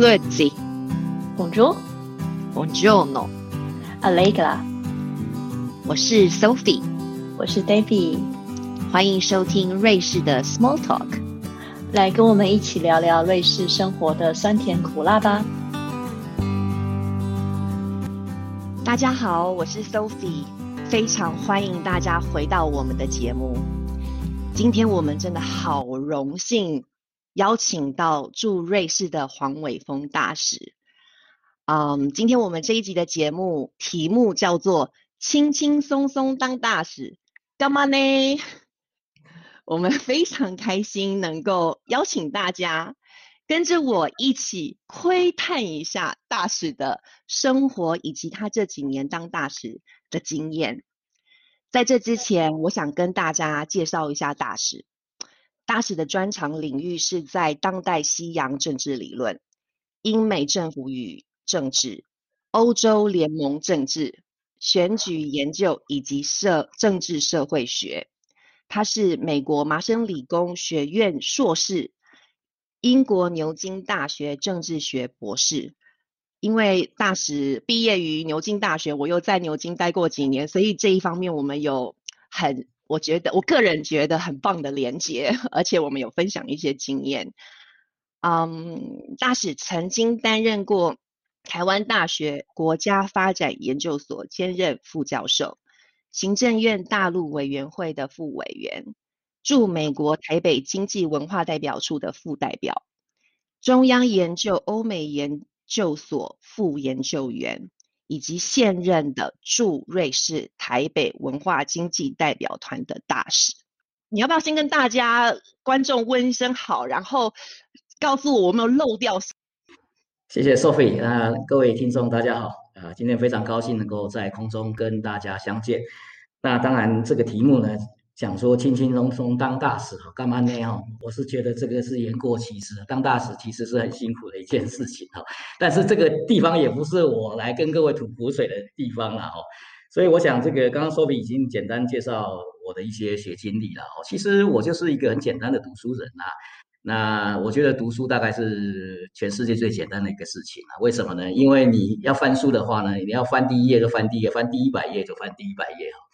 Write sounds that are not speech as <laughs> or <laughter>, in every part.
Grüezi, Bonjour, Buongiorno，Allegra，我是 Sophie，我是 David，欢迎收听瑞士的 Small Talk。来跟我们一起聊聊瑞士生活的酸甜苦辣吧。大家好，我是 Sophie，非常欢迎大家回到我们的节目。今天我们真的好荣幸邀请到驻瑞士的黄伟峰大使。嗯，今天我们这一集的节目题目叫做“轻轻松松当大使”，干嘛呢？我们非常开心能够邀请大家跟着我一起窥探一下大使的生活以及他这几年当大使的经验。在这之前，我想跟大家介绍一下大使。大使的专长领域是在当代西洋政治理论、英美政府与政治、欧洲联盟政治、选举研究以及社政治社会学。他是美国麻省理工学院硕士，英国牛津大学政治学博士。因为大使毕业于牛津大学，我又在牛津待过几年，所以这一方面我们有很，我觉得我个人觉得很棒的连接，而且我们有分享一些经验。嗯，大使曾经担任过台湾大学国家发展研究所兼任副教授。行政院大陆委员会的副委员，驻美国台北经济文化代表处的副代表，中央研究欧美研究所副研究员，以及现任的驻瑞士台北文化经济代表团的大使。你要不要先跟大家观众问一声好，然后告诉我有没有漏掉？谢谢 Sophie 啊，各位听众大家好。啊，今天非常高兴能够在空中跟大家相见。那当然，这个题目呢，讲说轻轻松松当大使，干嘛呢？哦，我是觉得这个是言过其实。当大使其实是很辛苦的一件事情哈。但是这个地方也不是我来跟各位吐苦水的地方了哦。所以我想，这个刚刚苏比已经简单介绍我的一些学经历了哦。其实我就是一个很简单的读书人啊。那我觉得读书大概是全世界最简单的一个事情啊？为什么呢？因为你要翻书的话呢，你要翻第一页就翻第一页，翻第一百页就翻第一百页哈。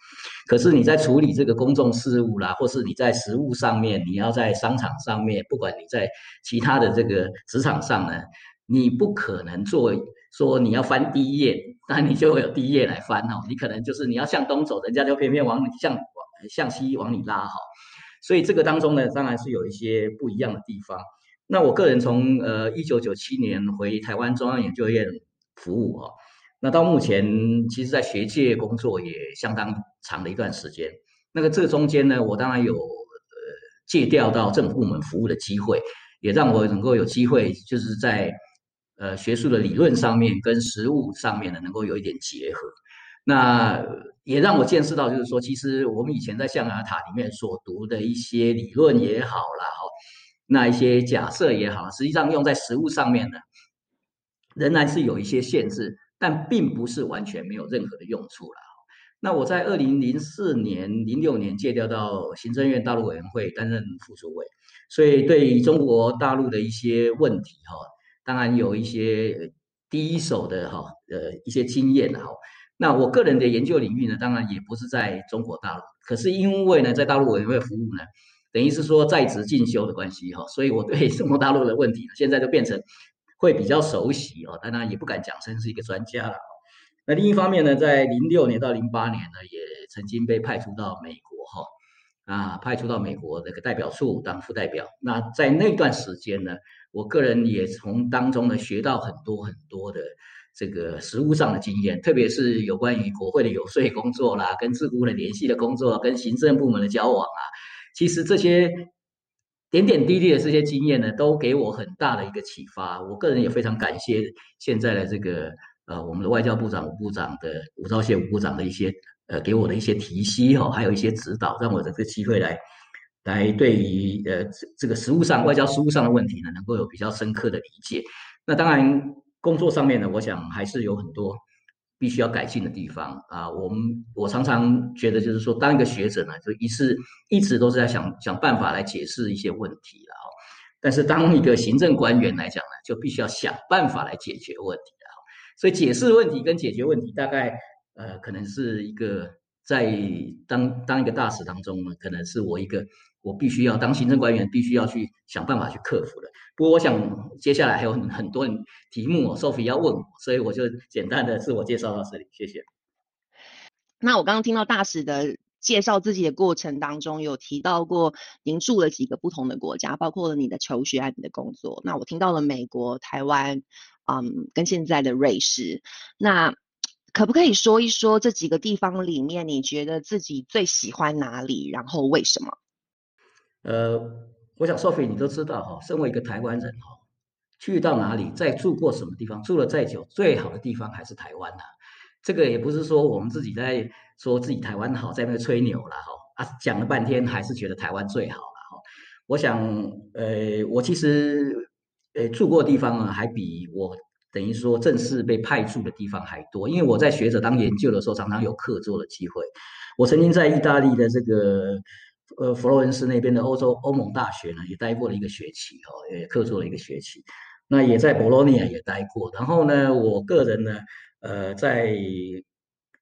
可是你在处理这个公众事务啦，或是你在实务上面，你要在商场上面，不管你在其他的这个职场上呢，你不可能做说你要翻第一页，那你就会有第一页来翻哦。你可能就是你要向东走，人家就偏偏往你向向西往你拉哈。所以这个当中呢，当然是有一些不一样的地方。那我个人从呃一九九七年回台湾中央研究院服务啊，那到目前其实在学界工作也相当长的一段时间。那个这中间呢，我当然有呃借调到政府部门服务的机会，也让我能够有机会就是在呃学术的理论上面跟实务上面呢，能够有一点结合。那也让我见识到，就是说，其实我们以前在象牙塔里面所读的一些理论也好啦，哈，那一些假设也好，实际上用在实物上面呢，仍然是有一些限制，但并不是完全没有任何的用处了。那我在二零零四年、零六年借调到行政院大陆委员会担任副主委，所以对中国大陆的一些问题，哈，当然有一些第一手的哈，呃，一些经验，哈。那我个人的研究领域呢，当然也不是在中国大陆，可是因为呢，在大陆委员会服务呢，等于是说在职进修的关系哈，所以我对 <laughs> 中国大陆的问题呢，现在就变成会比较熟悉哦，当然也不敢讲称是一个专家了。那另一方面呢，在零六年到零八年呢，也曾经被派出到美国哈，啊，派出到美国这个代表处当副代表。那在那段时间呢，我个人也从当中呢学到很多很多的。这个实务上的经验，特别是有关于国会的有税工作啦，跟智库的联系的工作，跟行政部门的交往啊，其实这些点点滴滴的这些经验呢，都给我很大的一个启发。我个人也非常感谢现在的这个呃，我们的外交部长吴部长的吴钊燮吴部长的一些呃给我的一些提携哈，还有一些指导，让我这个机会来来对于呃这这个实务上外交实务上的问题呢，能够有比较深刻的理解。那当然。工作上面呢，我想还是有很多必须要改进的地方啊。我们我常常觉得，就是说，当一个学者呢，就一是一直都是在想想办法来解释一些问题了哈。但是当一个行政官员来讲呢，就必须要想办法来解决问题的。所以解释问题跟解决问题，大概呃可能是一个在当当一个大使当中呢，可能是我一个我必须要当行政官员，必须要去想办法去克服的。不过我想接下来还有很很多题目，Sophie 要问我，所以我就简单的自我介绍到这里，谢谢。那我刚刚听到大使的介绍自己的过程当中，有提到过您住了几个不同的国家，包括了你的求学和你的工作。那我听到了美国、台湾，嗯，跟现在的瑞士。那可不可以说一说这几个地方里面，你觉得自己最喜欢哪里？然后为什么？呃，我想 Sophie 你都知道哈，身为一个台湾人哈，去到哪里，再住过什么地方，住了再久，最好的地方还是台湾呐。这个也不是说我们自己在说自己台湾好，在那吹牛了哈啊，讲了半天还是觉得台湾最好了哈。我想，呃，我其实呃住过地方啊，还比我等于说正式被派驻的地方还多，因为我在学者当研究的时候，常常有客座的机会。我曾经在意大利的这个呃佛罗伦斯那边的欧洲欧盟大学呢，也待过了一个学期哦，也客座了一个学期。那也在博洛尼亚也待过，然后呢，我个人呢。呃，在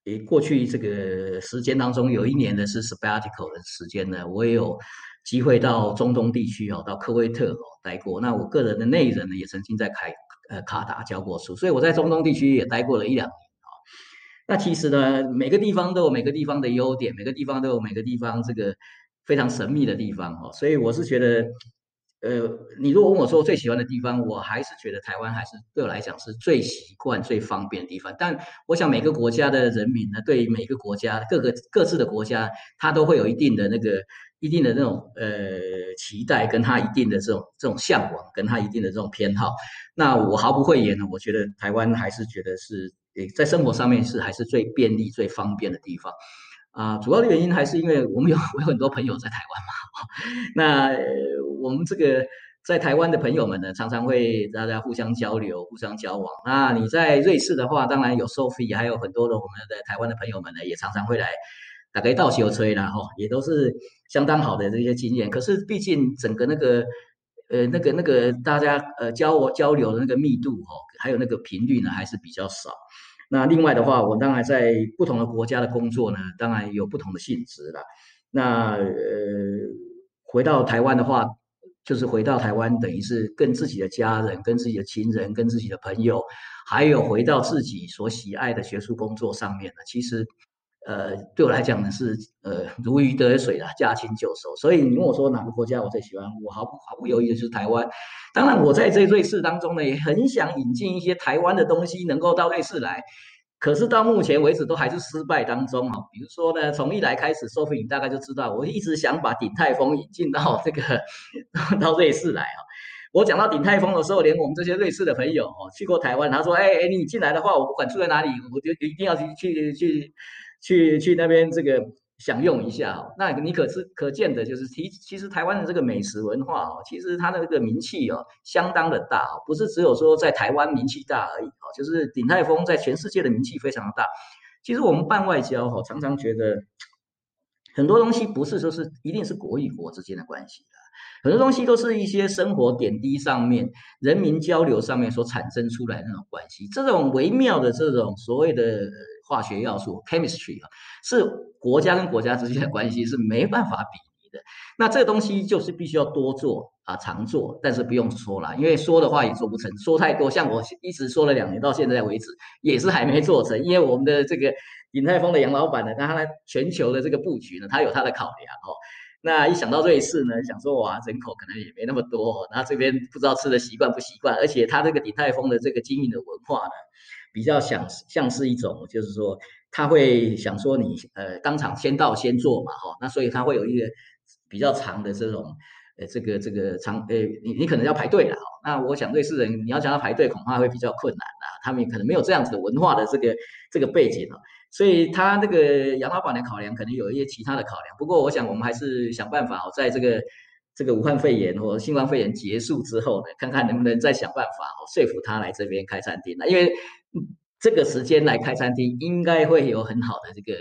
诶过去这个时间当中，有一年的是 sabbatical 的时间呢，我也有机会到中东地区哦，到科威特哦待过。那我个人的内人呢，也曾经在凯呃卡达教过书，所以我在中东地区也待过了一两年啊。那其实呢，每个地方都有每个地方的优点，每个地方都有每个地方这个非常神秘的地方哦，所以我是觉得。呃，你如果问我说最喜欢的地方，我还是觉得台湾还是对我来讲是最习惯、最方便的地方。但我想每个国家的人民呢，对每个国家各个各自的国家，他都会有一定的那个一定的那种呃期待，跟他一定的这种这种向往，跟他一定的这种偏好。那我毫不讳言呢，我觉得台湾还是觉得是在生活上面是还是最便利、最方便的地方。啊，主要的原因还是因为我们有 <laughs> 我有很多朋友在台湾嘛。那我们这个在台湾的朋友们呢，常常会大家互相交流、互相交往。那你在瑞士的话，当然有 Sophie，还有很多的我们的台湾的朋友们呢，也常常会来打开道修吹啦，哈，也都是相当好的这些经验。可是毕竟整个那个呃那个那个大家呃交交流的那个密度哈，还有那个频率呢，还是比较少。那另外的话，我当然在不同的国家的工作呢，当然有不同的性质了。那呃，回到台湾的话，就是回到台湾，等于是跟自己的家人、跟自己的亲人、跟自己的朋友，还有回到自己所喜爱的学术工作上面呢，其实。呃，对我来讲呢是呃如鱼得水啦，驾轻就熟。所以你问我说哪个国家我最喜欢，我毫不毫不犹豫的就是台湾。当然，我在这瑞士当中呢，也很想引进一些台湾的东西能够到瑞士来，可是到目前为止都还是失败当中哈。比如说呢，从一来开始说 o 你大概就知道，我一直想把鼎泰丰引进到这个 <laughs> 到瑞士来啊。我讲到鼎泰丰的时候，连我们这些瑞士的朋友哦去过台湾，他说：“哎哎，你进来的话，我不管住在哪里，我就一定要去去去。”去去那边这个享用一下哦，那你可是可见的就是其其实台湾的这个美食文化哦，其实它的这个名气哦相当的大哦，不是只有说在台湾名气大而已哦，就是鼎泰丰在全世界的名气非常的大。其实我们办外交哈，常常觉得很多东西不是说是一定是国与国之间的关系的，很多东西都是一些生活点滴上面、人民交流上面所产生出来的那种关系，这种微妙的这种所谓的。化学要素 chemistry 啊，是国家跟国家之间的关系是没办法比拟的。那这个东西就是必须要多做啊，常做，但是不用说了，因为说的话也做不成，说太多，像我一直说了两年，到现在为止也是还没做成。因为我们的这个鼎泰丰的杨老板呢，他全球的这个布局呢，他有他的考量哦。那一想到瑞士呢，想说哇，人口可能也没那么多，那这边不知道吃的习惯不习惯，而且他这个鼎泰丰的这个经营的文化呢。比较想像是一种，就是说他会想说你呃当场先到先做嘛哈，那所以他会有一个比较长的这种呃这个这个长呃你你可能要排队了哈，那我想瑞士人你要想他排队恐怕会比较困难啦，他们可能没有这样子的文化的这个这个背景哦，所以他这个杨老板的考量可能有一些其他的考量，不过我想我们还是想办法哦，在这个。这个武汉肺炎或新冠肺炎结束之后呢，看看能不能再想办法哦，说服他来这边开餐厅了。因为这个时间来开餐厅，应该会有很好的这个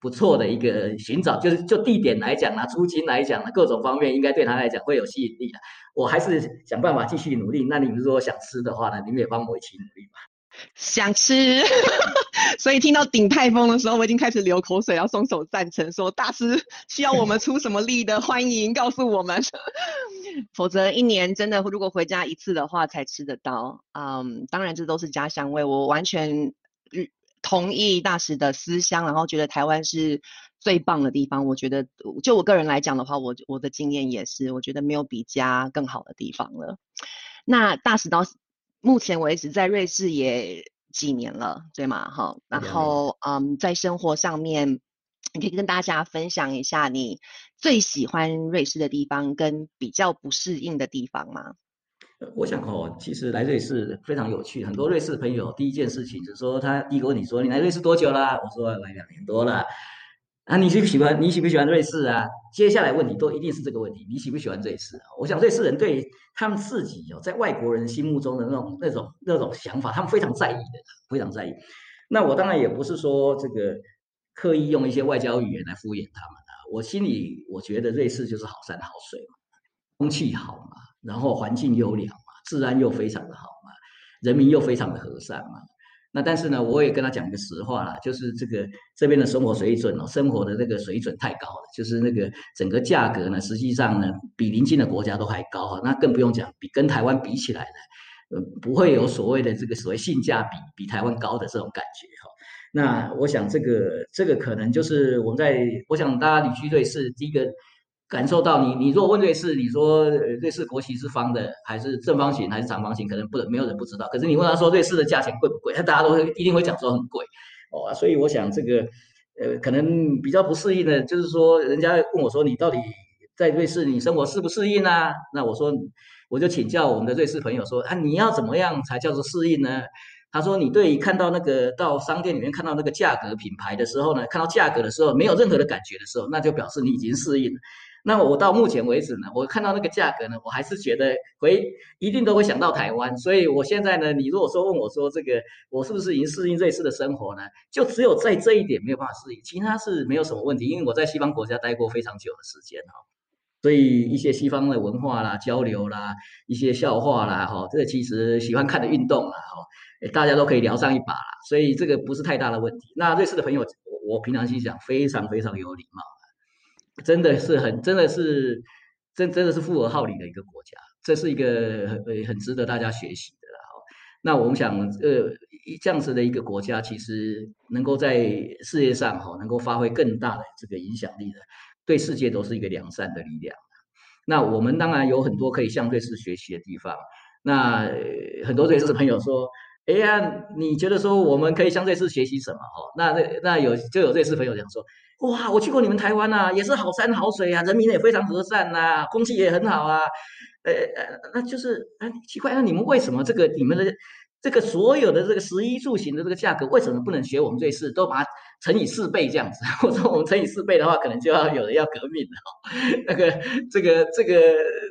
不错的一个寻找，就是就地点来讲啊，租金来讲啊，各种方面应该对他来讲会有吸引力的。我还是想办法继续努力。那你们如果想吃的话呢，你们也帮我一起努力吧。想吃，<laughs> 所以听到顶泰丰的时候，我已经开始流口水，要双手赞成，说大师需要我们出什么力的，欢迎告诉我们。<laughs> 否则一年真的如果回家一次的话才吃得到。嗯，当然这都是家乡味，我完全同意大师的思乡，然后觉得台湾是最棒的地方。我觉得就我个人来讲的话，我我的经验也是，我觉得没有比家更好的地方了。那大使到。目前为止，在瑞士也几年了，对吗？哈，然后嗯，在生活上面，你可以跟大家分享一下你最喜欢瑞士的地方跟比较不适应的地方吗？我想哦，其实来瑞士非常有趣，很多瑞士朋友第一件事情就是说，他第一个问你说你来瑞士多久啦？我说来两年多了。啊，你喜不喜欢？你喜不喜欢瑞士啊？接下来问题都一定是这个问题，你喜不喜欢瑞士啊？我想瑞士人对他们自己哦，在外国人心目中的那种、那种、那种想法，他们非常在意的，非常在意。那我当然也不是说这个刻意用一些外交语言来敷衍他们啊。我心里我觉得瑞士就是好山好水嘛，空气好嘛，然后环境优良嘛，治安又非常的好嘛，人民又非常的和善嘛。那但是呢，我也跟他讲一个实话啦，就是这个这边的生活水准哦，生活的这个水准太高了，就是那个整个价格呢，实际上呢，比邻近的国家都还高哈。那更不用讲，比跟台湾比起来呢，呃，不会有所谓的这个所谓性价比比台湾高的这种感觉哈。那我想这个这个可能就是我们在，我想大家旅居瑞士第一个。感受到你，你如果问瑞士，你说瑞士国旗是方的还是正方形还是长方形，可能不没有人不知道。可是你问他说瑞士的价钱贵不贵，他大家都会一定会讲说很贵哦。所以我想这个呃，可能比较不适应的，就是说人家问我说你到底在瑞士你生活适不适应啊？那我说我就请教我们的瑞士朋友说啊，你要怎么样才叫做适应呢？他说你对看到那个到商店里面看到那个价格品牌的时候呢，看到价格的时候没有任何的感觉的时候，那就表示你已经适应了。那我到目前为止呢，我看到那个价格呢，我还是觉得回一定都会想到台湾。所以我现在呢，你如果说问我说这个我是不是已经适应瑞士的生活呢？就只有在这一点没有办法适应，其他是没有什么问题。因为我在西方国家待过非常久的时间哈，所以一些西方的文化啦、交流啦、一些笑话啦哈，这个其实喜欢看的运动啦哈，大家都可以聊上一把啦。所以这个不是太大的问题。那瑞士的朋友，我我平常心想非常非常有礼貌。真的是很，真的是，真真的是富而好礼的一个国家，这是一个很很值得大家学习的哈。那我们想，呃，这样子的一个国家，其实能够在世界上哈，能够发挥更大的这个影响力的，对世界都是一个良善的力量。那我们当然有很多可以向瑞士学习的地方。那很多瑞士朋友说，哎呀，你觉得说我们可以向瑞士学习什么？哈，那那那有就有瑞士朋友讲说。哇，我去过你们台湾呐，也是好山好水啊，人民也非常和善呐，空气也很好啊。呃呃，那就是哎，奇怪，那你们为什么这个你们的这个所有的这个食衣住行的这个价格，为什么不能学我们瑞士，都把它乘以四倍这样子？<laughs> 我说我们乘以四倍的话，可能就要有人要革命了。<laughs> 那个这个这个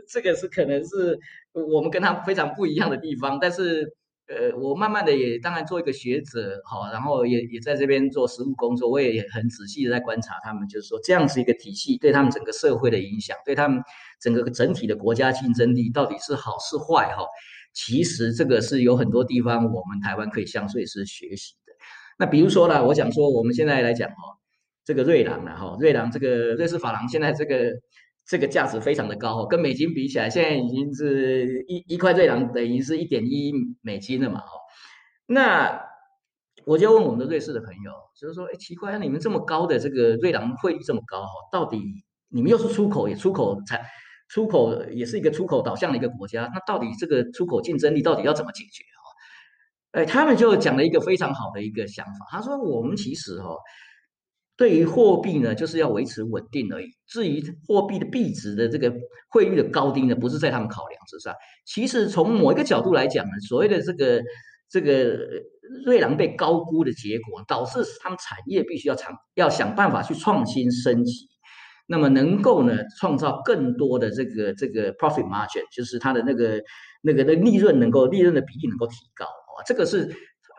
这个是可能是我们跟他非常不一样的地方，但是。呃，我慢慢的也当然做一个学者，好，然后也也在这边做实务工作，我也很仔细的在观察他们，就是说这样子一个体系对他们整个社会的影响，对他们整个整体的国家竞争力到底是好是坏哈？其实这个是有很多地方我们台湾可以向瑞士学习的。那比如说呢，我想说我们现在来讲哦，这个瑞郎了哈，瑞郎这个瑞士法郎现在这个。这个价值非常的高，跟美金比起来，现在已经是一一块瑞郎等于是一点一美金了嘛哦。那我就问我们的瑞士的朋友，就是说，哎，奇怪，你们这么高的这个瑞郎汇率这么高哈，到底你们又是出口也出口才出口也是一个出口导向的一个国家，那到底这个出口竞争力到底要怎么解决？哎，他们就讲了一个非常好的一个想法，他说我们其实哈。对于货币呢，就是要维持稳定而已。至于货币的币值的这个汇率的高低呢，不是在他们考量之上。其实从某一个角度来讲呢，所谓的这个这个瑞郎被高估的结果，导致他们产业必须要长要想办法去创新升级，那么能够呢创造更多的这个这个 profit margin，就是它的那个那个的利润能够利润的比例能够提高啊，这个是。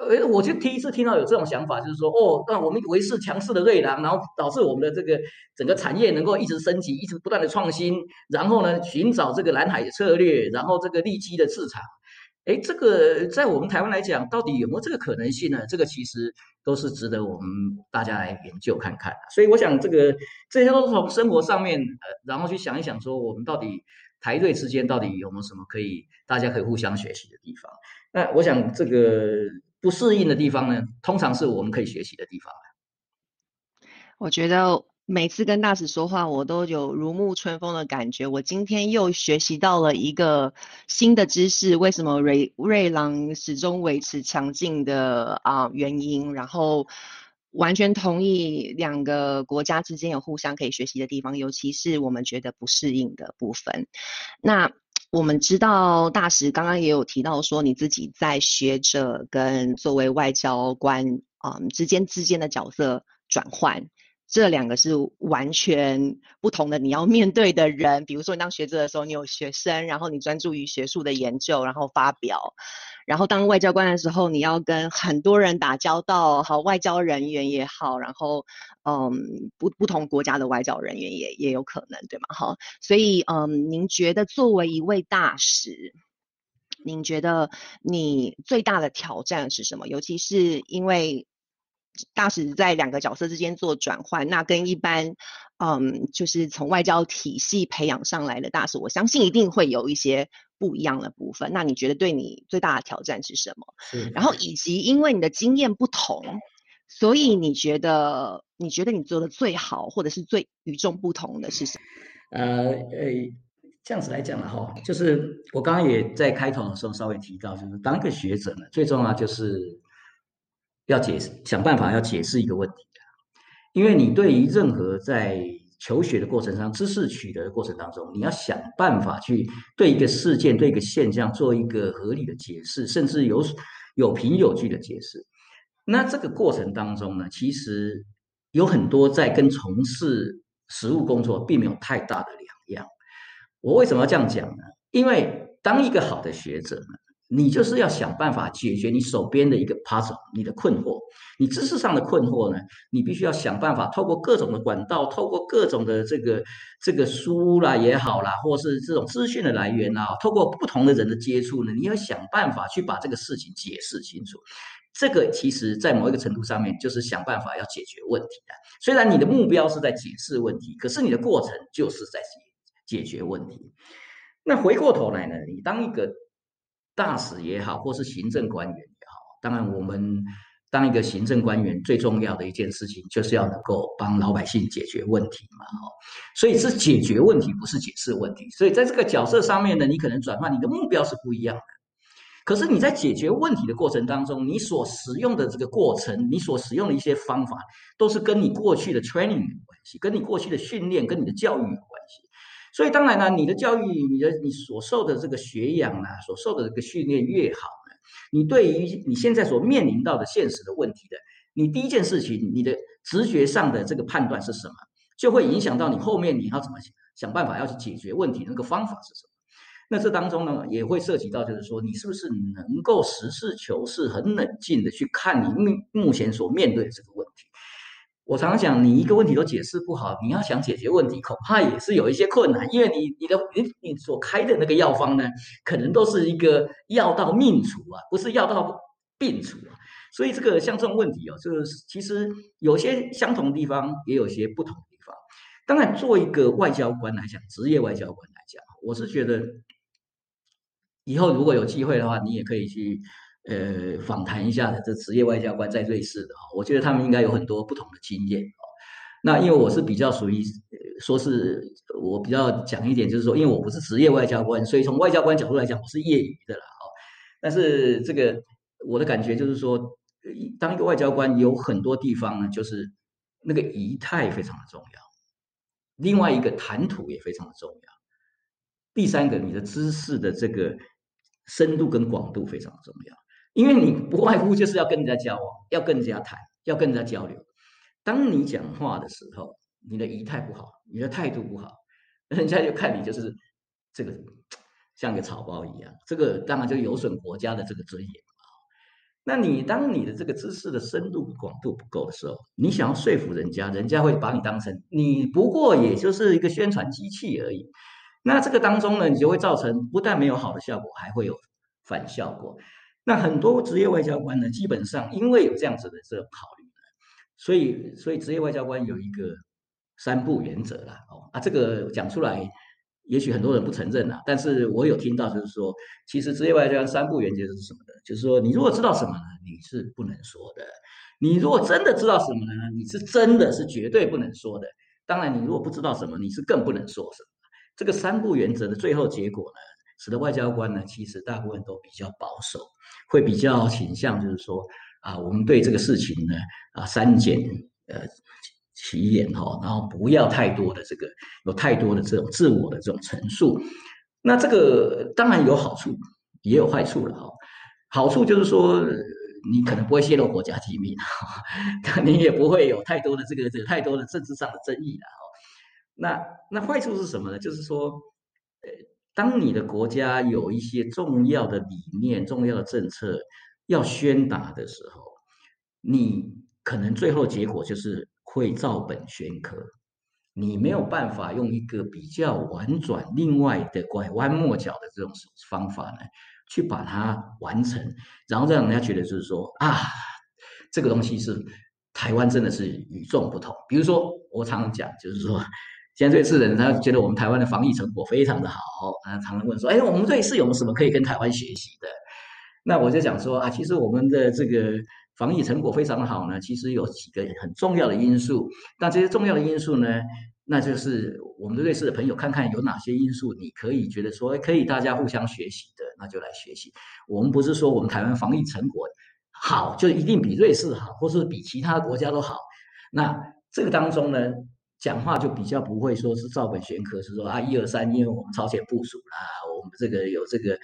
呃，我就第一次听到有这种想法，就是说，哦，那我们维持强势的瑞郎，然后导致我们的这个整个产业能够一直升级，一直不断的创新，然后呢，寻找这个蓝海的策略，然后这个利基的市场。哎，这个在我们台湾来讲，到底有没有这个可能性呢？这个其实都是值得我们大家来研究看看。所以我想，这个这些都是从生活上面，呃，然后去想一想，说我们到底台瑞之间到底有没有什么可以大家可以互相学习的地方？那我想，这个不适应的地方呢，通常是我们可以学习的地方。我觉得。每次跟大使说话，我都有如沐春风的感觉。我今天又学习到了一个新的知识，为什么瑞瑞郎始终维持强劲的啊原因，然后完全同意两个国家之间有互相可以学习的地方，尤其是我们觉得不适应的部分。那我们知道大使刚刚也有提到说，你自己在学者跟作为外交官啊之间之间的角色转换。这两个是完全不同的，你要面对的人，比如说你当学者的时候，你有学生，然后你专注于学术的研究，然后发表；然后当外交官的时候，你要跟很多人打交道，好，外交人员也好，然后嗯，不不同国家的外交人员也也有可能，对吗？哈，所以嗯，您觉得作为一位大使，您觉得你最大的挑战是什么？尤其是因为。大使在两个角色之间做转换，那跟一般，嗯，就是从外交体系培养上来的大使，我相信一定会有一些不一样的部分。那你觉得对你最大的挑战是什么？然后以及因为你的经验不同，所以你觉得你觉得你做的最好或者是最与众不同的是什么？呃呃，这样子来讲了哈，就是我刚刚也在开头的时候稍微提到，就是当一个学者呢，最重要就是。要解释，想办法要解释一个问题因为你对于任何在求学的过程中、知识取得的过程当中，你要想办法去对一个事件、对一个现象做一个合理的解释，甚至有有凭有据的解释。那这个过程当中呢，其实有很多在跟从事实务工作并没有太大的两样。我为什么要这样讲呢？因为当一个好的学者呢。你就是要想办法解决你手边的一个 puzzle，你的困惑，你知识上的困惑呢？你必须要想办法透过各种的管道，透过各种的这个这个书啦也好啦，或是这种资讯的来源啊，透过不同的人的接触呢，你要想办法去把这个事情解释清楚。这个其实在某一个程度上面，就是想办法要解决问题的。虽然你的目标是在解释问题，可是你的过程就是在解解决问题。那回过头来呢，你当一个。大使也好，或是行政官员也好，当然我们当一个行政官员最重要的一件事情，就是要能够帮老百姓解决问题嘛，哈。所以是解决问题，不是解释问题。所以在这个角色上面呢，你可能转换你的目标是不一样的。可是你在解决问题的过程当中，你所使用的这个过程，你所使用的一些方法，都是跟你过去的 training 有关系，跟你过去的训练，跟你的教育有关系。所以当然呢，你的教育，你的你所受的这个学养啊，所受的这个训练越好呢，你对于你现在所面临到的现实的问题的，你第一件事情，你的直觉上的这个判断是什么，就会影响到你后面你要怎么想办法要去解决问题那个方法是什么。那这当中呢，也会涉及到就是说，你是不是能够实事求是、很冷静的去看你目目前所面对的这个问题。我常常讲，你一个问题都解释不好，你要想解决问题，恐怕也是有一些困难。因为你、你的、你、你所开的那个药方呢，可能都是一个药到命除啊，不是药到病除啊。所以这个像这种问题哦，就是其实有些相同的地方，也有些不同的地方。当然，做一个外交官来讲，职业外交官来讲，我是觉得以后如果有机会的话，你也可以去。呃，访谈一下这职业外交官在瑞士的哈，我觉得他们应该有很多不同的经验哦。那因为我是比较属于说是我比较讲一点，就是说，因为我不是职业外交官，所以从外交官角度来讲，我是业余的啦哦。但是这个我的感觉就是说，当一个外交官有很多地方呢，就是那个仪态非常的重要，另外一个谈吐也非常的重要，第三个你的知识的这个深度跟广度非常的重要。因为你不外乎就是要跟人家交往，要跟人家谈，要跟人家交流。当你讲话的时候，你的仪态不好，你的态度不好，人家就看你就是这个像个草包一样。这个当然就有损国家的这个尊严那你当你的这个知识的深度广度不够的时候，你想要说服人家，人家会把你当成你不过也就是一个宣传机器而已。那这个当中呢，你就会造成不但没有好的效果，还会有反效果。那很多职业外交官呢，基本上因为有这样子的这种考虑，所以所以职业外交官有一个三不原则啦。哦啊，这个讲出来。也许很多人不承认啊，但是我有听到，就是说，其实职业外交官三不原则是什么呢？就是说，你如果知道什么呢，你是不能说的；你如果真的知道什么呢，你是真的是绝对不能说的。当然，你如果不知道什么，你是更不能说什么。这个三不原则的最后结果呢，使得外交官呢，其实大部分都比较保守，会比较倾向就是说，啊，我们对这个事情呢，啊，删减，呃。起眼哈，然后不要太多的这个，有太多的这种自我的这种陈述。那这个当然有好处，也有坏处了哈。好处就是说，你可能不会泄露国家机密，<laughs> 你也不会有太多的这个这个太多的政治上的争议了哈。那那坏处是什么呢？就是说，呃，当你的国家有一些重要的理念、重要的政策要宣达的时候，你可能最后结果就是。会照本宣科，你没有办法用一个比较婉转、另外的拐弯抹角的这种方法呢，去把它完成，然后让人家觉得就是说啊，这个东西是台湾真的是与众不同。比如说，我常常讲，就是说，现在瑞士人他觉得我们台湾的防疫成果非常的好，啊，常常问说，哎，我们瑞士有什么可以跟台湾学习的？那我就讲说啊，其实我们的这个。防疫成果非常好呢，其实有几个很重要的因素。那这些重要的因素呢，那就是我们的瑞士的朋友看看有哪些因素，你可以觉得说可以大家互相学习的，那就来学习。我们不是说我们台湾防疫成果好就一定比瑞士好，或是比其他国家都好。那这个当中呢，讲话就比较不会说是照本宣科，是说啊一二三，因为我们超前部署啦，我们这个有这个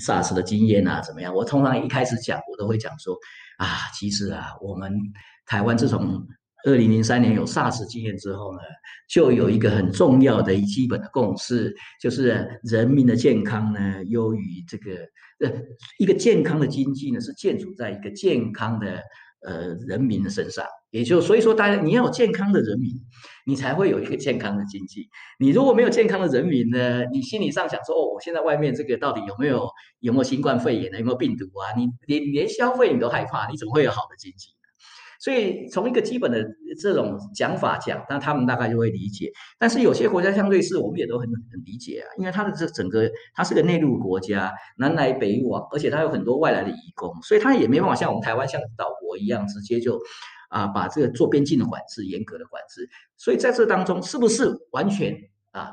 SARS 的经验啊，怎么样？我通常一开始讲，我都会讲说。啊，其实啊，我们台湾自从二零零三年有 SARS 经验之后呢，就有一个很重要的基本的共识，就是人民的健康呢优于这个呃一个健康的经济呢是建筑在一个健康的。呃，人民的身上，也就所以说，大家你要有健康的人民，你才会有一个健康的经济。你如果没有健康的人民呢，你心理上想说，哦，我现在外面这个到底有没有有没有新冠肺炎呢？有没有病毒啊？你连连消费你都害怕，你怎么会有好的经济？所以从一个基本的这种讲法讲，那他们大概就会理解。但是有些国家像瑞士，我们也都很很理解啊，因为它的这整个它是个内陆国家，南来北往，而且它有很多外来的移工，所以它也没办法像我们台湾像岛国一样，直接就啊把这个做边境的管制严格的管制。所以在这当中，是不是完全啊，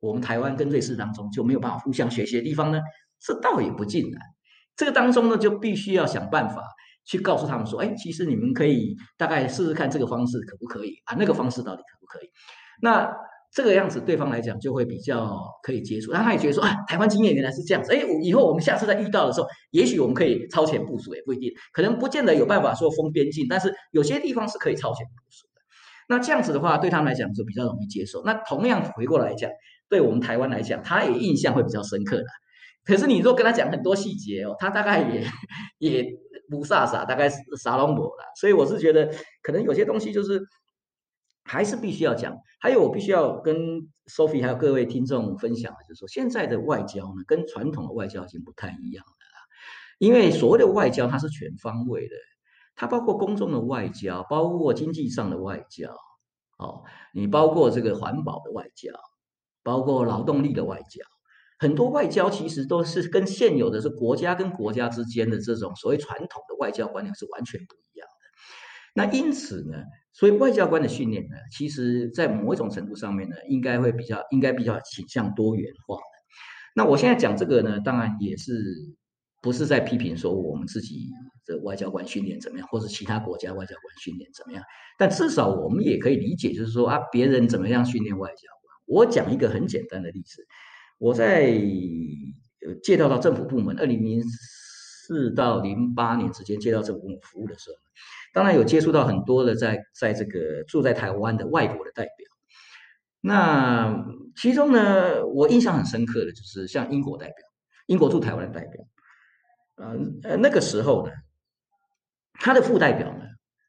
我们台湾跟瑞士当中就没有办法互相学习的地方呢？这倒也不尽然。这个当中呢，就必须要想办法。去告诉他们说，哎，其实你们可以大概试试看这个方式可不可以啊？那个方式到底可不可以？那这个样子对方来讲就会比较可以接触，那他也觉得说，啊，台湾经验原来是这样子，哎，以后我们下次再遇到的时候，也许我们可以超前部署，也不一定，可能不见得有办法说封边境，但是有些地方是可以超前部署的。那这样子的话，对他们来讲就比较容易接受。那同样回过来讲，对我们台湾来讲，他也印象会比较深刻的。可是你若跟他讲很多细节哦，他大概也也。不飒飒，大概是撒龙膜了，所以我是觉得，可能有些东西就是还是必须要讲。还有，我必须要跟 Sophie 还有各位听众分享，就是说，现在的外交呢，跟传统的外交已经不太一样了啦。因为所谓的外交，它是全方位的，它包括公众的外交，包括经济上的外交，哦，你包括这个环保的外交，包括劳动力的外交。很多外交其实都是跟现有的是国家跟国家之间的这种所谓传统的外交观念是完全不一样的。那因此呢，所以外交官的训练呢，其实在某一种程度上面呢，应该会比较应该比较倾向多元化。那我现在讲这个呢，当然也是不是在批评说我们自己的外交官训练怎么样，或者其他国家外交官训练怎么样。但至少我们也可以理解，就是说啊，别人怎么样训练外交官。我讲一个很简单的例子。我在介绍到政府部门，二零零四到零八年之间介绍政府部门服务的时候，当然有接触到很多的在在这个住在台湾的外国的代表。那其中呢，我印象很深刻的就是像英国代表，英国驻台湾的代表。呃呃，那个时候呢，他的副代表呢，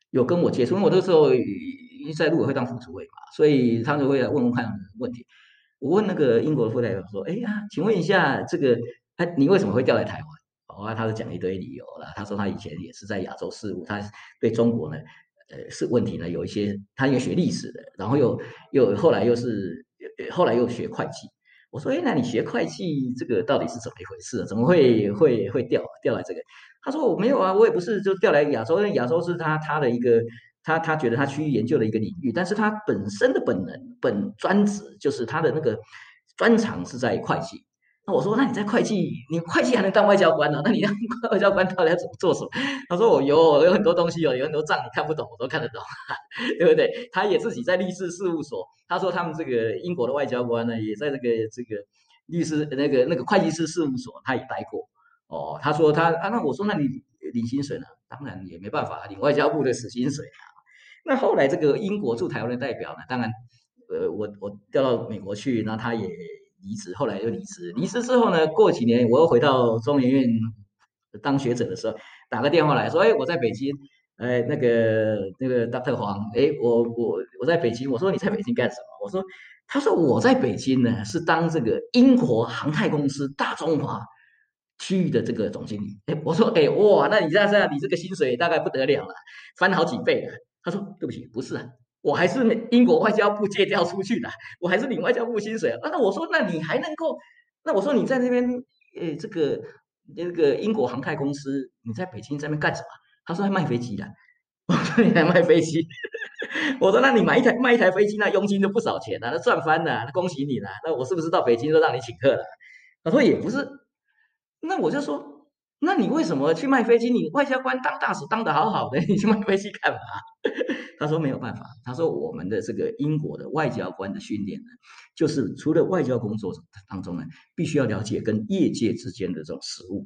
有跟我接触，因为我那个时候在陆委会当副主委嘛，所以他就会来问问看问题。我问那个英国的副代表说：“哎呀，请问一下，这个哎，你为什么会调来台湾？”哦，他是讲一堆理由了。他说他以前也是在亚洲事务，他对中国呢，呃，是问题呢有一些，他因为学历史的，然后又又后来又是后来又学会计。我说：“哎，那你学会计这个到底是怎么一回事啊？怎么会会会调调来这个？”他说：“我没有啊，我也不是就调来亚洲，因为亚洲是他他的一个。”他他觉得他区域研究的一个领域，但是他本身的本能本专职就是他的那个专长是在会计。那我说，那你在会计，你会计还能当外交官呢？那你当外交官到底要怎么做什么？他说我有有很多东西哦，有很多账你看不懂，我都看得懂，<laughs> 对不对？他也自己在律师事务所，他说他们这个英国的外交官呢，也在这个这个律师那个那个会计师事务所，他也待过。哦，他说他啊，那我说那你领薪水呢？当然也没办法领外交部的死薪水啊。那后来这个英国驻台湾的代表呢？当然，呃，我我调到美国去，那他也离职，后来又离职。离职之后呢，过几年我又回到中研院当学者的时候，打个电话来说，哎，我在北京，哎，那个那个大特黄，哎，我我我在北京，我说你在北京干什么？我说，他说我在北京呢，是当这个英国航太公司大中华区域的这个总经理。哎，我说，哎，哇，那你这样这样，你这个薪水大概不得了了，翻好几倍了。他说：“对不起，不是啊，我还是英国外交部借调出去的，我还是领外交部薪水啊。那我说，那你还能够？那我说你在那边，呃，这个那个英国航太公司，你在北京这边干什么？他说卖飞机的。我说你还卖飞机？<laughs> 我说那你买一台卖一台飞机，那佣金就不少钱了，那赚翻了，那恭喜你了。那我是不是到北京都让你请客了？他说也不是。那我就说。”那你为什么去卖飞机？你外交官当大使当得好好的，你去卖飞机干嘛？<laughs> 他说没有办法。他说我们的这个英国的外交官的训练呢，就是除了外交工作当中呢，必须要了解跟业界之间的这种实务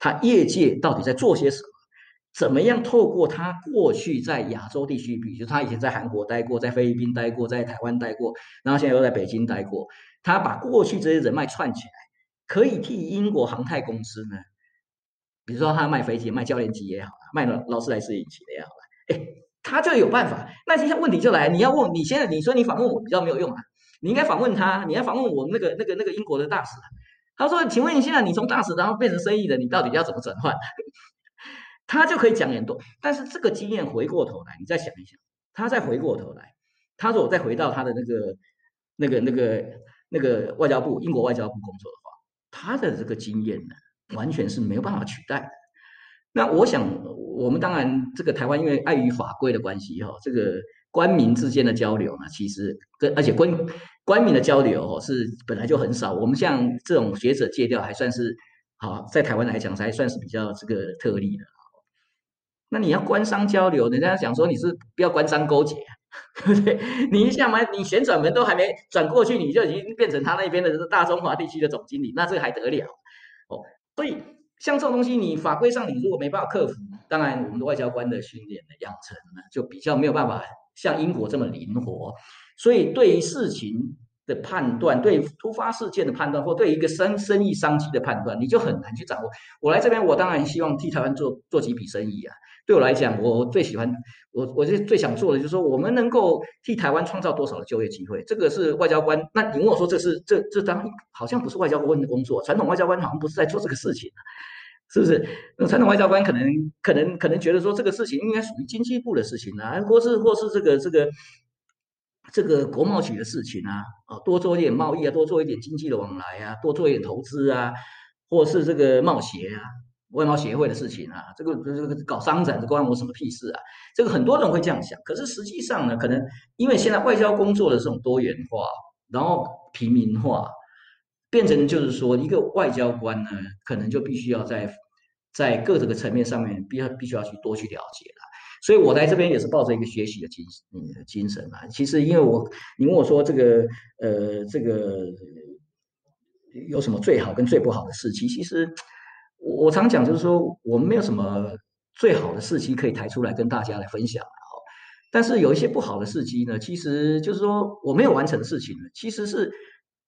他业界到底在做些什么？怎么样透过他过去在亚洲地区，比如他以前在韩国待过，在菲律宾待过，在台湾待过，然后现在又在北京待过，他把过去这些人脉串起来，可以替英国航太公司呢？比如说他卖飞机、卖教练机也好卖劳劳斯莱斯引擎也好，哎，他就有办法。那现在问题就来，你要问你现在你说你访问我比较没有用啊，你应该访问他，你要访问我那个那个那个英国的大使。他说：“请问你现在你从大使然后变成生意人，你到底要怎么转换？” <laughs> 他就可以讲很多。但是这个经验回过头来，你再想一想，他再回过头来，他说：“我再回到他的那个那个那个那个外交部英国外交部工作的话，他的这个经验呢？完全是没有办法取代的。那我想，我们当然这个台湾因为碍于法规的关系，哈，这个官民之间的交流呢，其实跟而且官官民的交流哦是本来就很少。我们像这种学者借调还算是好，在台湾来讲才算是比较这个特例的。那你要官商交流，人家想说你是不要官商勾结，<laughs> 对不对？你一下嘛，你旋转门都还没转过去，你就已经变成他那边的大中华地区的总经理，那这个还得了？所以，像这种东西，你法规上你如果没办法克服，当然我们的外交官的训练的养成呢，就比较没有办法像英国这么灵活。所以，对于事情的判断，对突发事件的判断，或对一个生生意商机的判断，你就很难去掌握。我来这边，我当然希望替台湾做做几笔生意啊。对我来讲，我最喜欢我，我就最想做的就是说，我们能够替台湾创造多少的就业机会，这个是外交官。那你问我说，这是这这当好像不是外交官的工作，传统外交官好像不是在做这个事情，是不是？那传统外交官可能可能可能觉得说，这个事情应该属于经济部的事情啊，或是或是这个这个这个国贸局的事情啊，啊，多做一点贸易啊，多做一点经济的往来啊，多做一点投资啊，或是这个贸协啊。外贸协会的事情啊，这个这个搞商展，这关我什么屁事啊？这个很多人会这样想，可是实际上呢，可能因为现在外交工作的这种多元化，然后平民化，变成就是说，一个外交官呢，可能就必须要在在各这个层面上面，必要必须要去多去了解了。所以我在这边也是抱着一个学习的精嗯精神啊。其实因为我你问我说这个呃这个有什么最好跟最不好的事情，其实。我我常讲，就是说，我们没有什么最好的事迹可以抬出来跟大家来分享。但是有一些不好的事迹呢，其实就是说我没有完成的事情呢，其实是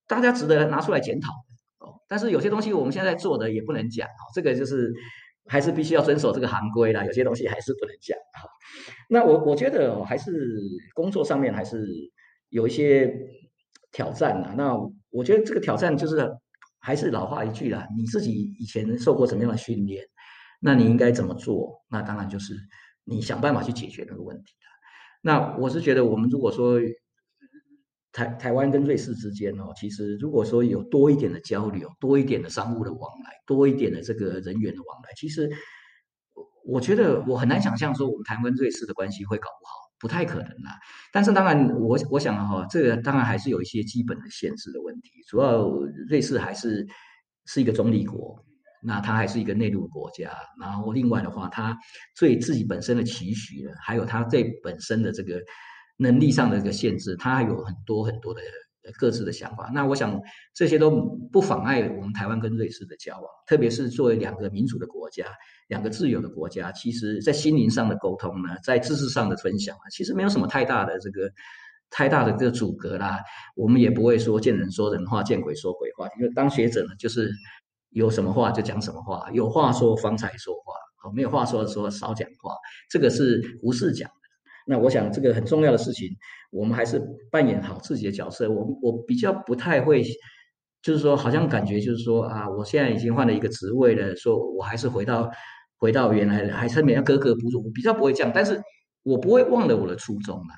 大家值得拿出来检讨的哦。但是有些东西我们现在做的也不能讲哦，这个就是还是必须要遵守这个行规啦，有些东西还是不能讲。好，那我我觉得还是工作上面还是有一些挑战呐。那我觉得这个挑战就是还是老话一句啦，你自己以前受过什么样的训练，那你应该怎么做？那当然就是你想办法去解决那个问题。那我是觉得，我们如果说台台湾跟瑞士之间哦，其实如果说有多一点的交流，多一点的商务的往来，多一点的这个人员的往来，其实我觉得我很难想象说我们台湾瑞士的关系会搞不好，不太可能啦。但是当然，我我想哈，这个当然还是有一些基本的限制的问题。主要瑞士还是是一个中立国。那它还是一个内陆国家，然后另外的话，它对自己本身的期许呢，还有它对本身的这个能力上的一个限制，他还有很多很多的各自的想法。那我想这些都不妨碍我们台湾跟瑞士的交往，特别是作为两个民主的国家、两个自由的国家，其实在心灵上的沟通呢，在知识上的分享啊，其实没有什么太大的这个太大的这个阻隔啦。我们也不会说见人说人话，见鬼说鬼话，因为当学者呢，就是。有什么话就讲什么话，有话说方才说话，好，没有话说的时候少讲话，这个是胡适讲的。那我想这个很重要的事情，我们还是扮演好自己的角色。我我比较不太会，就是说好像感觉就是说啊，我现在已经换了一个职位了，说我还是回到回到原来的，还是没有格格不入。我比较不会这样，但是我不会忘了我的初衷啊。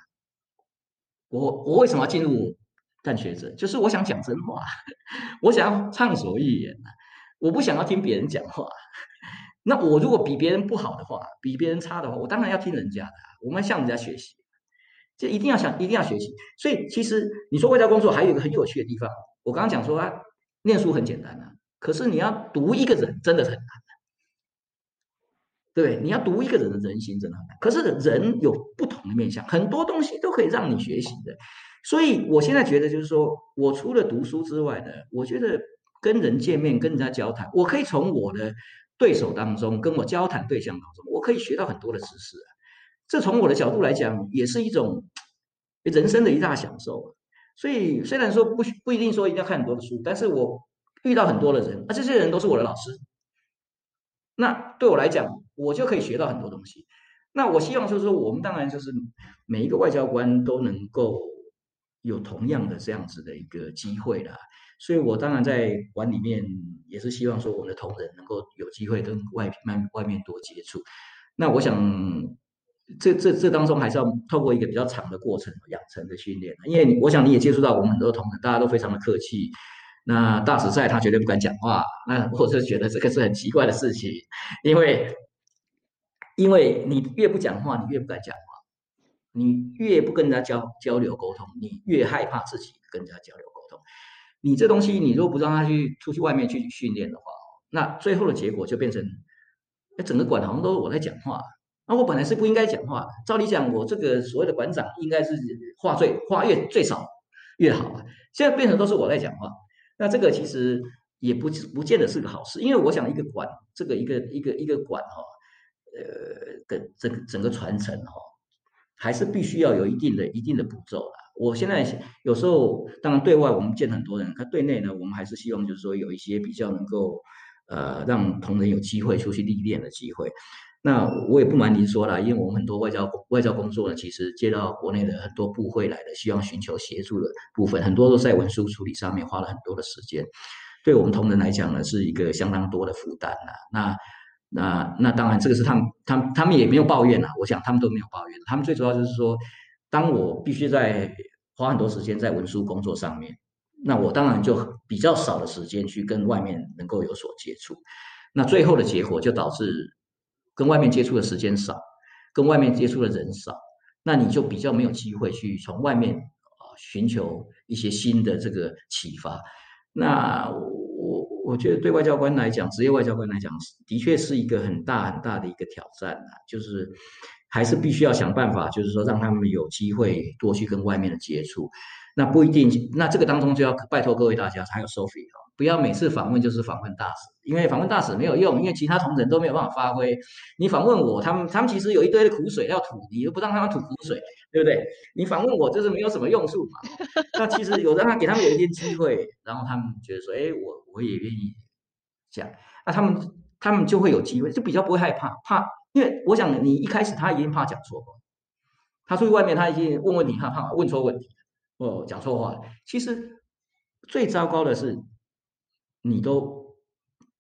我我为什么要进入干学者？就是我想讲真话，<laughs> 我想要畅所欲言啊。我不想要听别人讲话，那我如果比别人不好的话，比别人差的话，我当然要听人家的。我们要向人家学习，这一定要想，一定要学习。所以其实你说外交工作还有一个很有趣的地方，我刚刚讲说啊，念书很简单啊，可是你要读一个人真的很难，对你要读一个人的人心真的很难。可是人有不同的面相，很多东西都可以让你学习的。所以我现在觉得就是说，我除了读书之外呢，我觉得。跟人见面，跟人家交谈，我可以从我的对手当中，跟我交谈对象当中，我可以学到很多的知识啊。这从我的角度来讲，也是一种人生的一大享受。所以虽然说不不一定说一定要看很多的书，但是我遇到很多的人，啊，这些人都是我的老师。那对我来讲，我就可以学到很多东西。那我希望就是说，我们当然就是每一个外交官都能够有同样的这样子的一个机会啦。所以，我当然在馆里面也是希望说，我们的同仁能够有机会跟外面外面多接触。那我想，这这这当中还是要透过一个比较长的过程养成的训练。因为我想你也接触到我们很多同仁，大家都非常的客气。那大使在，他绝对不敢讲话。那我是觉得这个是很奇怪的事情，因为因为你越不讲话，你越不敢讲话，你越不跟人家交交流沟通，你越害怕自己跟人家交流。你这东西，你如果不让他去出去外面去训练的话，那最后的结果就变成，哎，整个馆好像都是我在讲话。那我本来是不应该讲话。照理讲，我这个所谓的馆长应该是话最话越最少越好啊。现在变成都是我在讲话，那这个其实也不不见得是个好事。因为我想，一个馆，这个一个一个一个馆哈，呃，的整整个传承哈，还是必须要有一定的一定的步骤的。我现在有时候，当然对外我们见很多人，可对内呢，我们还是希望就是说有一些比较能够，呃，让同仁有机会出去历练的机会。那我也不瞒您说了，因为我们很多外交外交工作呢，其实接到国内的很多部会来的，希望寻求协助的部分，很多都在文书处理上面花了很多的时间，对我们同仁来讲呢，是一个相当多的负担呐。那那那当然，这个是他们他们他们也没有抱怨呐，我想他们都没有抱怨，他们最主要就是说。当我必须在花很多时间在文书工作上面，那我当然就比较少的时间去跟外面能够有所接触。那最后的结果就导致跟外面接触的时间少，跟外面接触的人少，那你就比较没有机会去从外面啊寻求一些新的这个启发。那我我觉得对外交官来讲，职业外交官来讲，的确是一个很大很大的一个挑战啊，就是。还是必须要想办法，就是说让他们有机会多去跟外面的接触。那不一定，那这个当中就要拜托各位大家，还有 Sophie 哦，不要每次访问就是访问大使，因为访问大使没有用，因为其他同仁都没有办法发挥。你访问我，他们他们其实有一堆的苦水要吐，你又不让他们吐苦水，对不对？你访问我就是没有什么用处嘛。<laughs> 那其实有让他给他们有一点机会，然后他们觉得说，哎，我我也愿意讲。那他们他们就会有机会，就比较不会害怕，怕，因为我想你一开始他已经怕讲错话，他出去外面他已经问问题，他怕问错问题，哦，讲错话。其实最糟糕的是，你都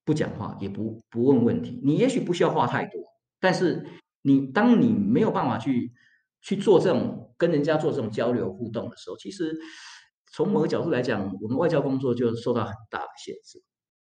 不讲话，也不不问问题，你也许不需要话太多，但是你当你没有办法去去做这种跟人家做这种交流互动的时候，其实从某个角度来讲，我们外交工作就受到很大的限制。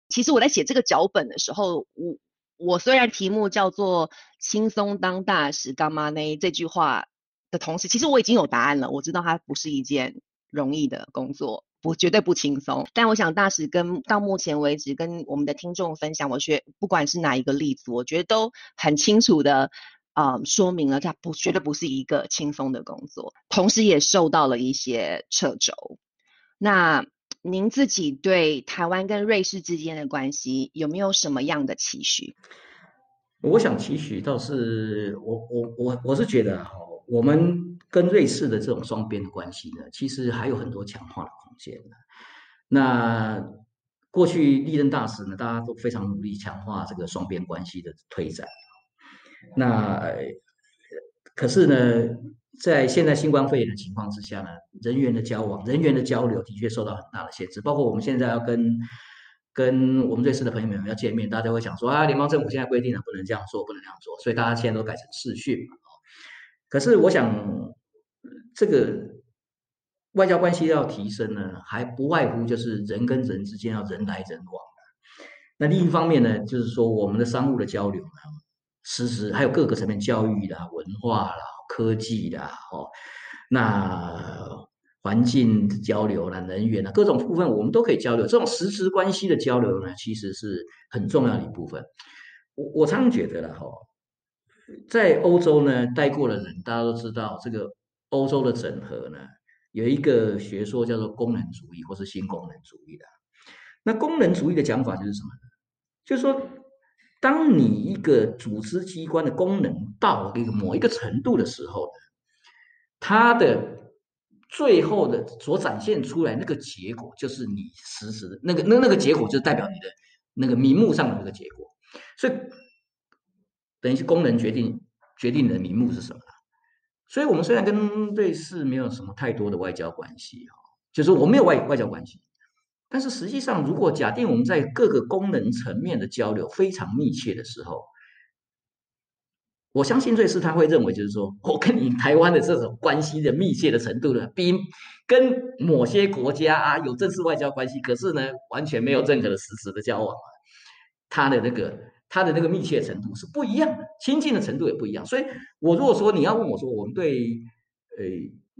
其实我在写这个脚本的时候，我我虽然题目叫做“轻松当大使干嘛呢”这句话的同时，其实我已经有答案了。我知道它不是一件容易的工作，不绝对不轻松。但我想大使跟到目前为止跟我们的听众分享，我觉不管是哪一个例子，我觉得都很清楚的啊说明了它不绝对不是一个轻松的工作，同时也受到了一些掣肘。那。您自己对台湾跟瑞士之间的关系有没有什么样的期许？我想期许倒是我我我我是觉得哈，我们跟瑞士的这种双边的关系呢，其实还有很多强化的空间那过去历任大使呢，大家都非常努力强化这个双边关系的推展。那可是呢？在现在新冠肺炎的情况之下呢，人员的交往、人员的交流的确受到很大的限制。包括我们现在要跟跟我们瑞士的朋友们要见面，大家会想说啊，联邦政府现在规定了不能这样做，不能那样做，所以大家现在都改成视讯嘛。可是我想，这个外交关系要提升呢，还不外乎就是人跟人之间要人来人往那另一方面呢，就是说我们的商务的交流呢，实时还有各个层面，教育啦、文化啦。科技的哦，那环境交流啦、能源啦，各种部分我们都可以交流。这种实质关系的交流呢，其实是很重要的一部分。我我常常觉得了哈，在欧洲呢待过的人，大家都知道这个欧洲的整合呢，有一个学说叫做功能主义或是新功能主义的。那功能主义的讲法就是什么？就是说。当你一个组织机关的功能到一个某一个程度的时候，它的最后的所展现出来那个结果，就是你实时的那个那那个结果，就代表你的那个名目上的那个结果。所以，等于是功能决定决定你的名目是什么。所以我们虽然跟瑞士没有什么太多的外交关系哈，就是我没有外外交关系。但是实际上，如果假定我们在各个功能层面的交流非常密切的时候，我相信瑞士他会认为，就是说我跟你台湾的这种关系的密切的程度呢，比跟某些国家啊有正式外交关系，可是呢完全没有任何的实质的交往，他的那个他的那个密切程度是不一样的，亲近的程度也不一样。所以，我如果说你要问我说，我们对呃。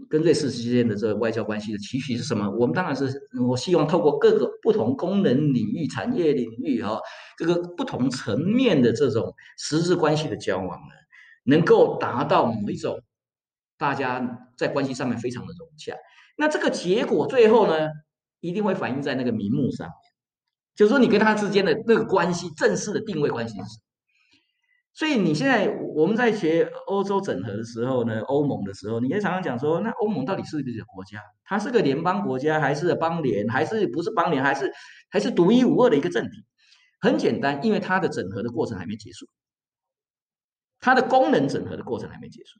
跟瑞士之间的这个外交关系的期许是什么？我们当然是我希望透过各个不同功能领域、产业领域哈，这个不同层面的这种实质关系的交往呢，能够达到某一种大家在关系上面非常的融洽。那这个结果最后呢，一定会反映在那个名目上面，就是说你跟他之间的那个关系正式的定位关系是？所以你现在我们在学欧洲整合的时候呢，欧盟的时候，你也常常讲说，那欧盟到底是不是国家？它是个联邦国家，还是邦联，还是不是邦联，还是还是独一无二的一个政体？很简单，因为它的整合的过程还没结束，它的功能整合的过程还没结束。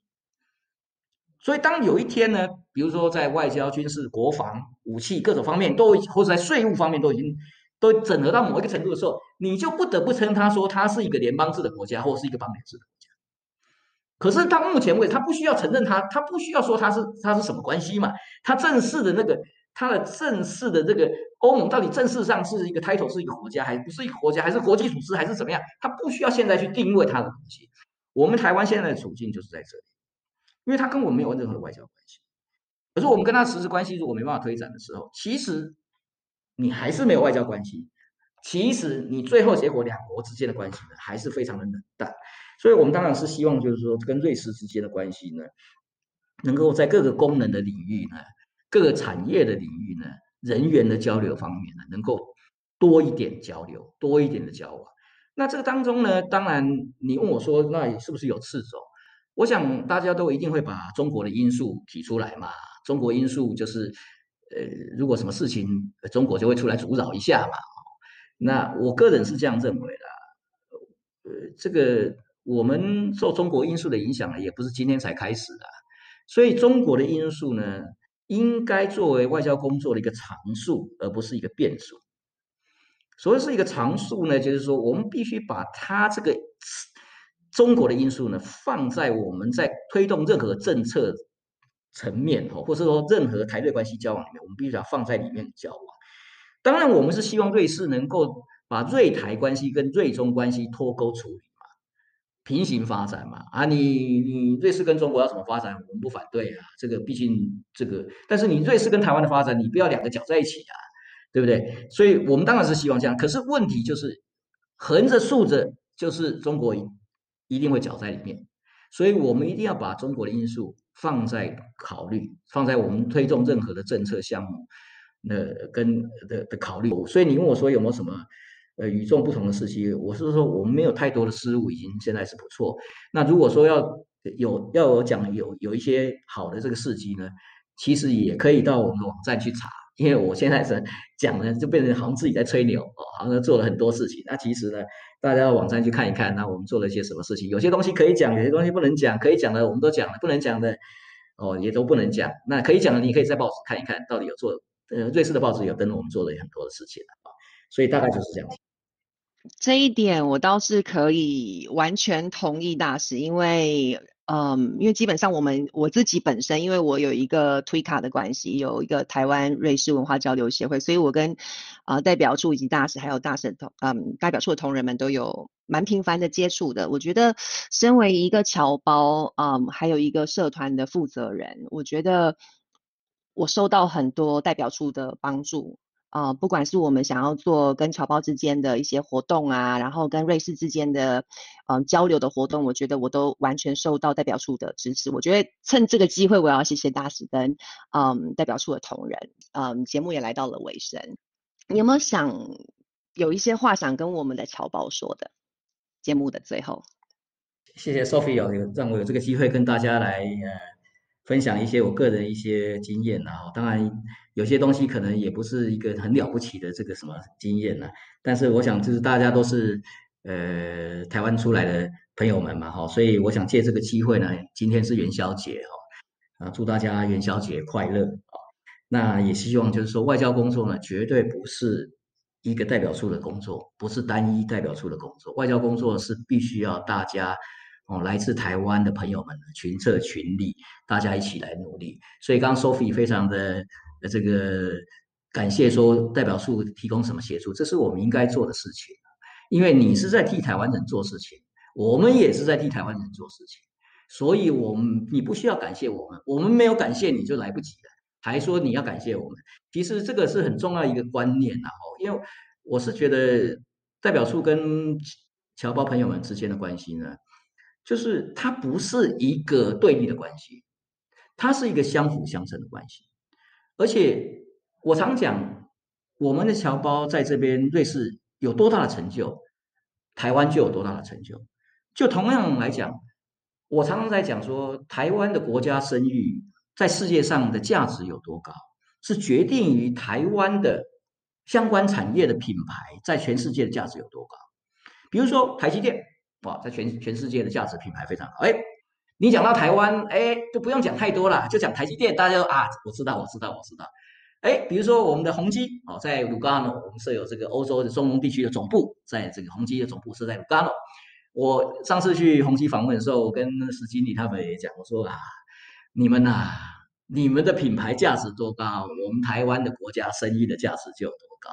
所以当有一天呢，比如说在外交、军事、国防、武器各种方面都，或者在税务方面都已经。都整合到某一个程度的时候，你就不得不称他说他是一个联邦制的国家，或是一个邦联制的国家。可是到目前为止，他不需要承认他，他不需要说他是他是什么关系嘛？他正式的那个，他的正式的这个欧盟到底正式上是一个 title 是一个国家，还不是一个国家，还是国际组织，还是怎么样？他不需要现在去定位他的东西。我们台湾现在的处境就是在这里，因为他跟我们没有任何的外交关系。可是我们跟他实质关系如果没办法推展的时候，其实。你还是没有外交关系，其实你最后结果两国之间的关系呢，还是非常的冷淡。所以，我们当然是希望，就是说跟瑞士之间的关系呢，能够在各个功能的领域呢，各个产业的领域呢，人员的交流方面呢，能够多一点交流，多一点的交往。那这个当中呢，当然你问我说，那是不是有次走？我想大家都一定会把中国的因素提出来嘛。中国因素就是。呃，如果什么事情，中国就会出来阻扰一下嘛。那我个人是这样认为的。呃，这个我们受中国因素的影响呢，也不是今天才开始的，所以中国的因素呢，应该作为外交工作的一个常数，而不是一个变数。所谓是一个常数呢，就是说我们必须把它这个中国的因素呢，放在我们在推动任何政策层面哦，或者说任何台瑞关系交往里面，我们必须要放在里面交往。当然，我们是希望瑞士能够把瑞台关系跟瑞中关系脱钩处理嘛，平行发展嘛。啊，你你瑞士跟中国要怎么发展，我们不反对啊。这个毕竟这个，但是你瑞士跟台湾的发展，你不要两个搅在一起啊，对不对？所以我们当然是希望这样。可是问题就是，横着竖着就是中国一定会搅在里面，所以我们一定要把中国的因素放在考虑，放在我们推动任何的政策项目。那跟的的考虑，所以你问我说有没有什么呃与众不同的事情？我是说我们没有太多的失误，已经现在是不错。那如果说要有要我讲有有一些好的这个事迹呢，其实也可以到我们的网站去查。因为我现在是讲呢，就变成好像自己在吹牛哦，好像做了很多事情。那其实呢，大家到网站去看一看，那我们做了一些什么事情？有些东西可以讲，有些东西不能讲。可以讲的我们都讲了，不能讲的哦也都不能讲。那可以讲的，你可以在报纸看一看到底有做。呃，瑞士的报纸有登我们做的很多的事情啊，所以大概就是这样。这一点我倒是可以完全同意大使，因为，嗯，因为基本上我们我自己本身，因为我有一个推卡的关系，有一个台湾瑞士文化交流协会，所以我跟啊代表处以及大使还有大使同嗯代表处的同仁们都有蛮频繁的接触的。我觉得，身为一个侨胞，嗯，还有一个社团的负责人，我觉得。我收到很多代表处的帮助啊，不管是我们想要做跟侨胞之间的一些活动啊，然后跟瑞士之间的嗯交流的活动，我觉得我都完全受到代表处的支持。我觉得趁这个机会，我要谢谢大使跟嗯代表处的同仁。嗯，节目也来到了尾声，你有没有想有一些话想跟我们的侨胞说的？节目的最后，谢谢 Sophie 有让我有这个机会跟大家来。分享一些我个人一些经验啊，当然有些东西可能也不是一个很了不起的这个什么经验呢，但是我想就是大家都是呃台湾出来的朋友们嘛，哈，所以我想借这个机会呢，今天是元宵节哈，啊祝大家元宵节快乐啊，那也希望就是说外交工作呢，绝对不是一个代表处的工作，不是单一代表处的工作，外交工作是必须要大家。哦，来自台湾的朋友们群策群力，大家一起来努力。所以刚刚 Sophie 非常的这个感谢，说代表处提供什么协助，这是我们应该做的事情。因为你是在替台湾人做事情，我们也是在替台湾人做事情，所以我们你不需要感谢我们，我们没有感谢你就来不及了，还说你要感谢我们。其实这个是很重要一个观念呐。哦，因为我是觉得代表处跟侨胞朋友们之间的关系呢。就是它不是一个对立的关系，它是一个相辅相成的关系。而且我常讲，我们的侨胞在这边瑞士有多大的成就，台湾就有多大的成就。就同样来讲，我常常在讲说，台湾的国家声誉在世界上的价值有多高，是决定于台湾的相关产业的品牌在全世界的价值有多高。比如说台积电。哇，在全全世界的价值品牌非常好。哎，你讲到台湾，哎，就不用讲太多了，就讲台积电，大家都啊，我知道，我知道，我知道。哎，比如说我们的宏基，哦，在卢加诺，我们设有这个欧洲的中东地区的总部，在这个宏基的总部设在卢加诺。我上次去宏基访问的时候，我跟石经理他们也讲，我说啊，你们呐，你们的品牌价值多高，我们台湾的国家生意的价值就有多高。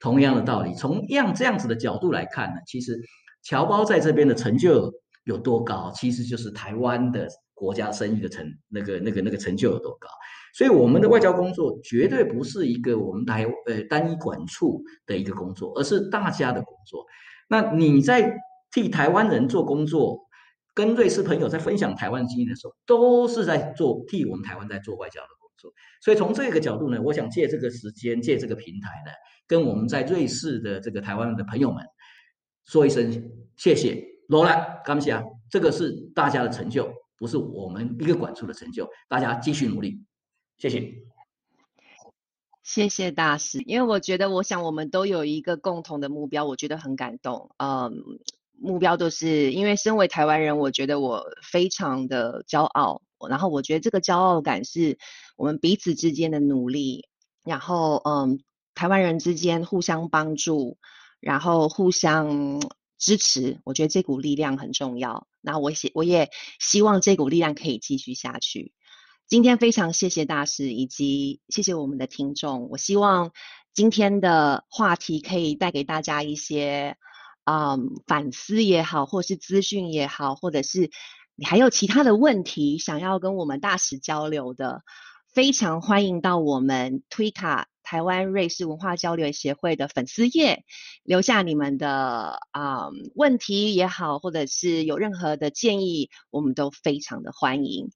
同样的道理，从样这样子的角度来看呢，其实。侨胞在这边的成就有多高，其实就是台湾的国家声誉的成那个那个那个成就有多高。所以我们的外交工作绝对不是一个我们台呃单一管处的一个工作，而是大家的工作。那你在替台湾人做工作，跟瑞士朋友在分享台湾经验的时候，都是在做替我们台湾在做外交的工作。所以从这个角度呢，我想借这个时间，借这个平台呢，跟我们在瑞士的这个台湾的朋友们。说一声谢谢，罗兰，感谢啊！这个是大家的成就，不是我们一个管处的成就。大家继续努力，谢谢，谢谢大师。因为我觉得，我想我们都有一个共同的目标，我觉得很感动。嗯，目标都是因为身为台湾人，我觉得我非常的骄傲。然后我觉得这个骄傲感是我们彼此之间的努力，然后嗯，台湾人之间互相帮助，然后互相支持。我觉得这股力量很重要。那我希我也希望这股力量可以继续下去。今天非常谢谢大师，以及谢谢我们的听众。我希望今天的话题可以带给大家一些嗯反思也好，或是资讯也好，或者是。你还有其他的问题想要跟我们大使交流的，非常欢迎到我们推卡台湾瑞士文化交流协会的粉丝页留下你们的啊问题也好，或者是有任何的建议，我们都非常的欢迎。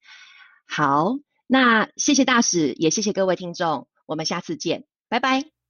好，那谢谢大使，也谢谢各位听众，我们下次见，拜拜。